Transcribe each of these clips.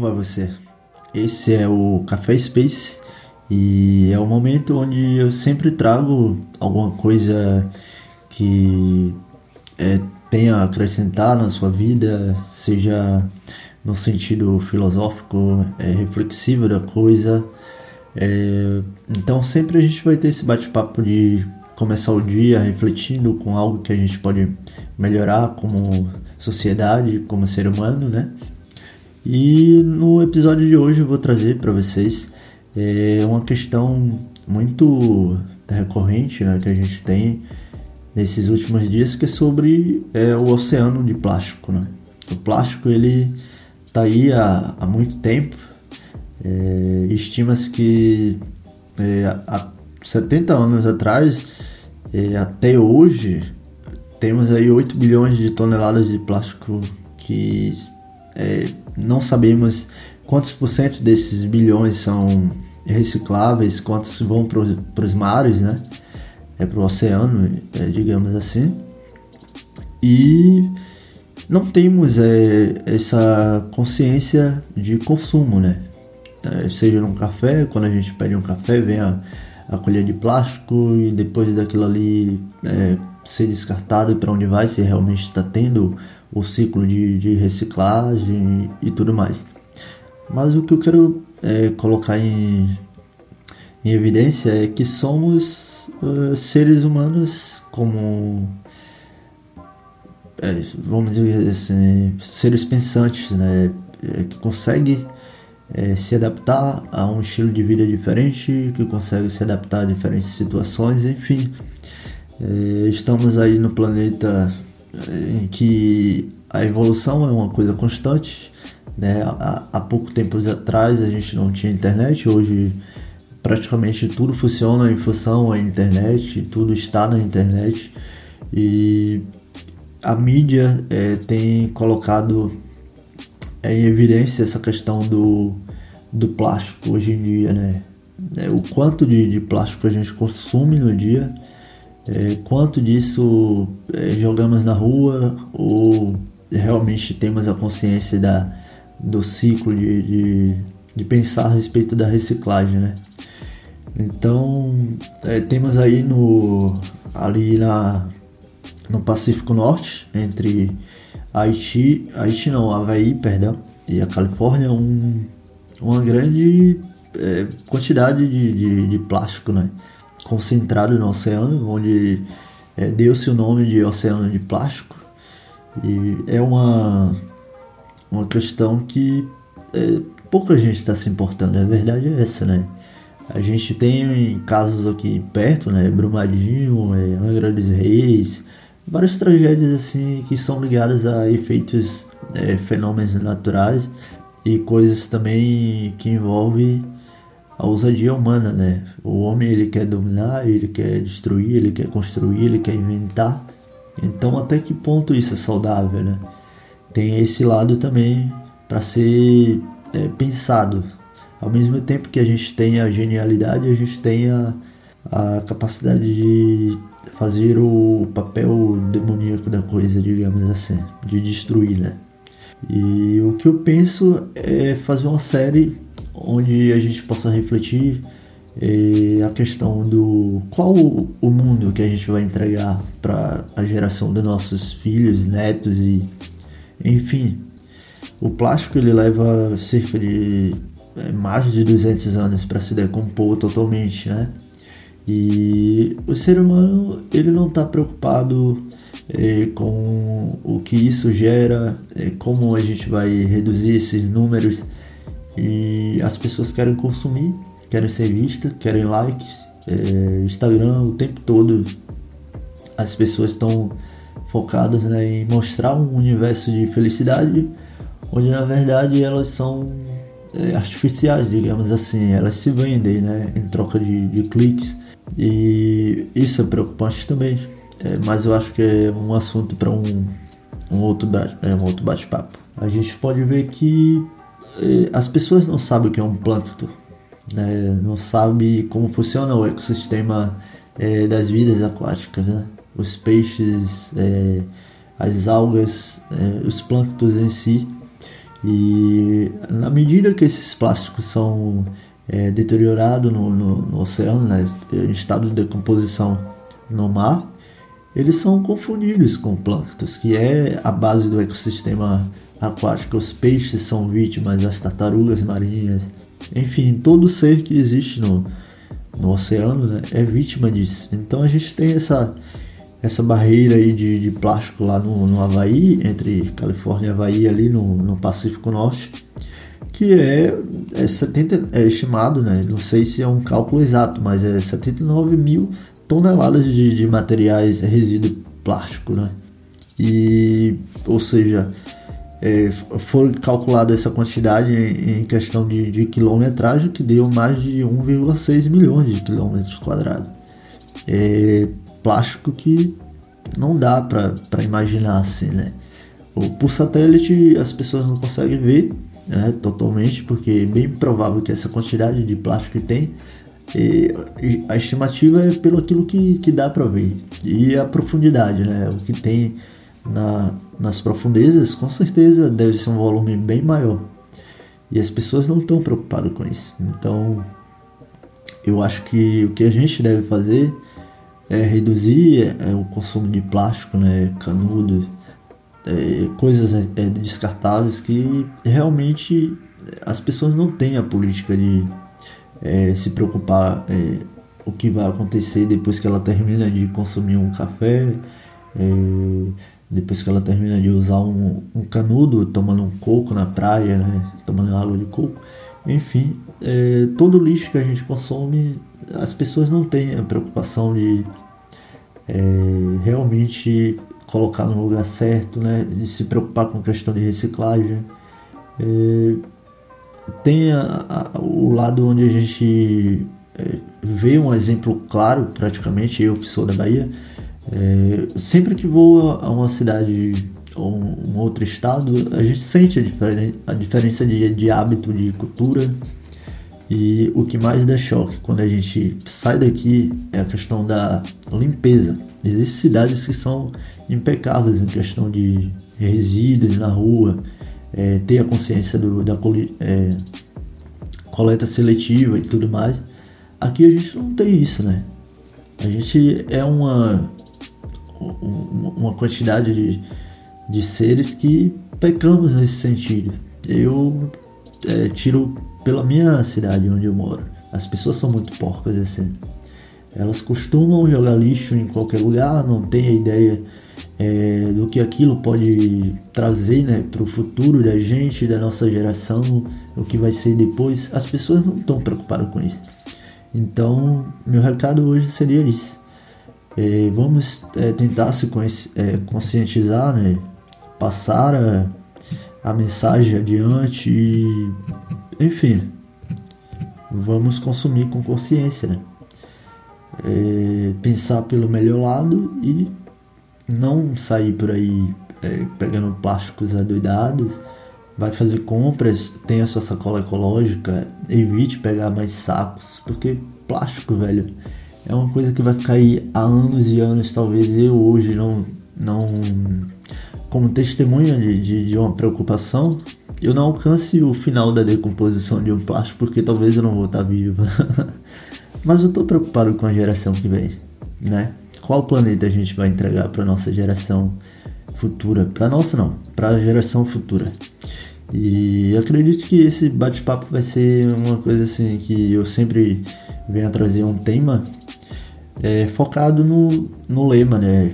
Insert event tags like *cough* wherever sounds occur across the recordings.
Como vai você? Esse é o Café Space e é o momento onde eu sempre trago alguma coisa que é, tenha a acrescentar na sua vida, seja no sentido filosófico, é, reflexivo da coisa. É, então sempre a gente vai ter esse bate-papo de começar o dia refletindo com algo que a gente pode melhorar como sociedade, como ser humano, né? E no episódio de hoje eu vou trazer para vocês é, uma questão muito recorrente né, que a gente tem nesses últimos dias que é sobre é, o oceano de plástico. Né? O plástico ele está aí há, há muito tempo. É, Estima-se que é, há 70 anos atrás é, até hoje temos aí 8 bilhões de toneladas de plástico que é, não sabemos quantos por cento desses bilhões são recicláveis, quantos vão para os mares, né? É para o oceano, é, digamos assim. E não temos é, essa consciência de consumo, né? É, seja num café, quando a gente pede um café, vem a, a colher de plástico e depois daquilo ali é, ser descartado para onde vai, se realmente está tendo o ciclo de, de, reciclagem e tudo mais. Mas o que eu quero é, colocar em, em evidência é que somos uh, seres humanos como é, vamos dizer assim, seres pensantes, né, é, que conseguem é, se adaptar a um estilo de vida diferente, que conseguem se adaptar a diferentes situações, enfim. É, estamos aí no planeta em que a evolução é uma coisa constante. Né? Há, há pouco tempo atrás a gente não tinha internet, hoje praticamente tudo funciona em função da internet, tudo está na internet e a mídia é, tem colocado em evidência essa questão do, do plástico hoje em dia, né? É, o quanto de, de plástico a gente consome no dia é, quanto disso é, jogamos na rua ou realmente temos a consciência da, do ciclo de, de, de pensar a respeito da reciclagem, né? Então é, temos aí no ali na no Pacífico Norte entre Haiti, Haiti não, Havaí, perdão, e a Califórnia um, uma grande é, quantidade de, de, de plástico, né? Concentrado no oceano, onde é, deu-se o nome de oceano de plástico. E é uma, uma questão que é, pouca gente está se importando, a verdade é essa, né? A gente tem casos aqui perto, né? Brumadinho, é, Angra dos Reis, várias tragédias assim que são ligadas a efeitos, é, fenômenos naturais e coisas também que envolvem a ousadia humana, né? O homem ele quer dominar, ele quer destruir, ele quer construir, ele quer inventar. Então até que ponto isso é saudável, né? Tem esse lado também para ser é, pensado. Ao mesmo tempo que a gente tem a genialidade, a gente tem a, a capacidade de fazer o papel demoníaco da coisa, digamos assim, de destruir, né? E o que eu penso é fazer uma série onde a gente possa refletir eh, a questão do qual o mundo que a gente vai entregar para a geração dos nossos filhos, netos e enfim. O plástico ele leva cerca de é, mais de 200 anos para se decompor totalmente, né? E o ser humano ele não está preocupado é, com o que isso gera, é, como a gente vai reduzir esses números e as pessoas querem consumir, querem ser vistas, querem likes. É, Instagram o tempo todo as pessoas estão focadas né, em mostrar um universo de felicidade, onde na verdade elas são é, artificiais, digamos assim, elas se vendem né, em troca de, de cliques e isso é preocupante também. É, mas eu acho que é um assunto para um, um outro é, um outro bate-papo. A gente pode ver que as pessoas não sabem o que é um plâncton, né? não sabem como funciona o ecossistema é, das vidas aquáticas, né? os peixes, é, as algas, é, os plânctons em si. E na medida que esses plásticos são é, deteriorados no, no, no, oceano, né, em estado de decomposição no mar, eles são confundidos com plânctons, que é a base do ecossistema aquático. Os peixes são vítimas, as tartarugas marinhas, enfim, todo ser que existe no, no oceano né, é vítima disso. Então a gente tem essa, essa barreira aí de, de plástico lá no, no Havaí, entre Califórnia e Havaí, ali no, no Pacífico Norte, que é, é, 70, é estimado, né, não sei se é um cálculo exato, mas é 79 mil toneladas de, de materiais resíduo plástico, né? E, ou seja, é, foi calculada essa quantidade em, em questão de, de, quilometragem, que deu mais de 1,6 milhões de quilômetros quadrados. É plástico que não dá para imaginar assim, né? Por satélite as pessoas não conseguem ver né, totalmente, porque é bem provável que essa quantidade de plástico que tem e a estimativa é pelo aquilo que, que dá para ver. E a profundidade, né? O que tem na, nas profundezas, com certeza deve ser um volume bem maior. E as pessoas não estão preocupadas com isso. Então, eu acho que o que a gente deve fazer é reduzir é, o consumo de plástico, né? Canudos, é, coisas é, descartáveis que realmente as pessoas não têm a política de é, se preocupar é, o que vai acontecer depois que ela termina de consumir um café, é, depois que ela termina de usar um, um, canudo, tomando um coco na praia, né, tomando água de coco. Enfim, é, todo lixo que a gente consome, as pessoas não têm a preocupação de é, realmente colocar no lugar certo, né, de se preocupar com a questão de reciclagem. É, tem a, a, o lado onde a gente é, vê um exemplo claro, praticamente, eu que sou da Bahia, é, sempre que vou a uma cidade ou um outro estado, a gente sente a, diferen a diferença de, de hábito, de cultura. E o que mais dá choque quando a gente sai daqui é a questão da limpeza. Existem cidades que são impecáveis em questão de resíduos na rua, é, ter a consciência do, da é, coleta seletiva e tudo mais. Aqui a gente não tem isso, né? A gente é uma, uma quantidade de, de seres que pecamos nesse sentido. Eu é, tiro pela minha cidade onde eu moro. As pessoas são muito porcas assim. Elas costumam jogar lixo em qualquer lugar, não tem a ideia é, do que aquilo pode trazer né, para o futuro da gente, da nossa geração, o que vai ser depois. As pessoas não estão preocupadas com isso. Então, meu recado hoje seria isso. É, vamos é, tentar se é, conscientizar, né, passar a, a mensagem adiante e, enfim, vamos consumir com consciência, né? É, pensar pelo melhor lado e não sair por aí é, pegando plásticos adoidados, vai fazer compras, tenha sua sacola ecológica, evite pegar mais sacos, porque plástico, velho, é uma coisa que vai cair há anos e anos, talvez eu hoje não, não como testemunha de, de, de uma preocupação, eu não alcance o final da decomposição de um plástico, porque talvez eu não vou estar vivo. *laughs* Mas eu estou preocupado com a geração que vem, né? qual planeta a gente vai entregar para nossa geração futura, para nossa não, para a geração futura. E acredito que esse bate-papo vai ser uma coisa assim que eu sempre venho a trazer um tema é, focado no, no lema, né?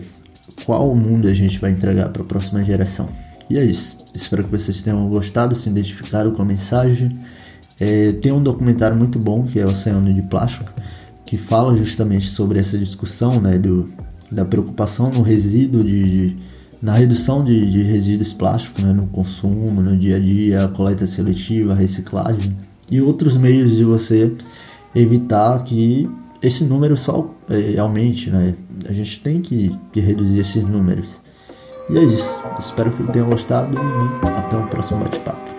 Qual mundo a gente vai entregar para a próxima geração? E é isso. Espero que vocês tenham gostado, se identificaram com a mensagem. É, tem um documentário muito bom que é Oceano de Plástico que fala justamente sobre essa discussão né, do, da preocupação no resíduo, de, de na redução de, de, resíduos plásticos né, no consumo, no dia a dia, a coleta seletiva, a reciclagem e outros meios de você evitar que esse número só é, aumente. Né? A gente tem que, que reduzir esses números. E é isso. Espero que tenham gostado e até o próximo bate-papo.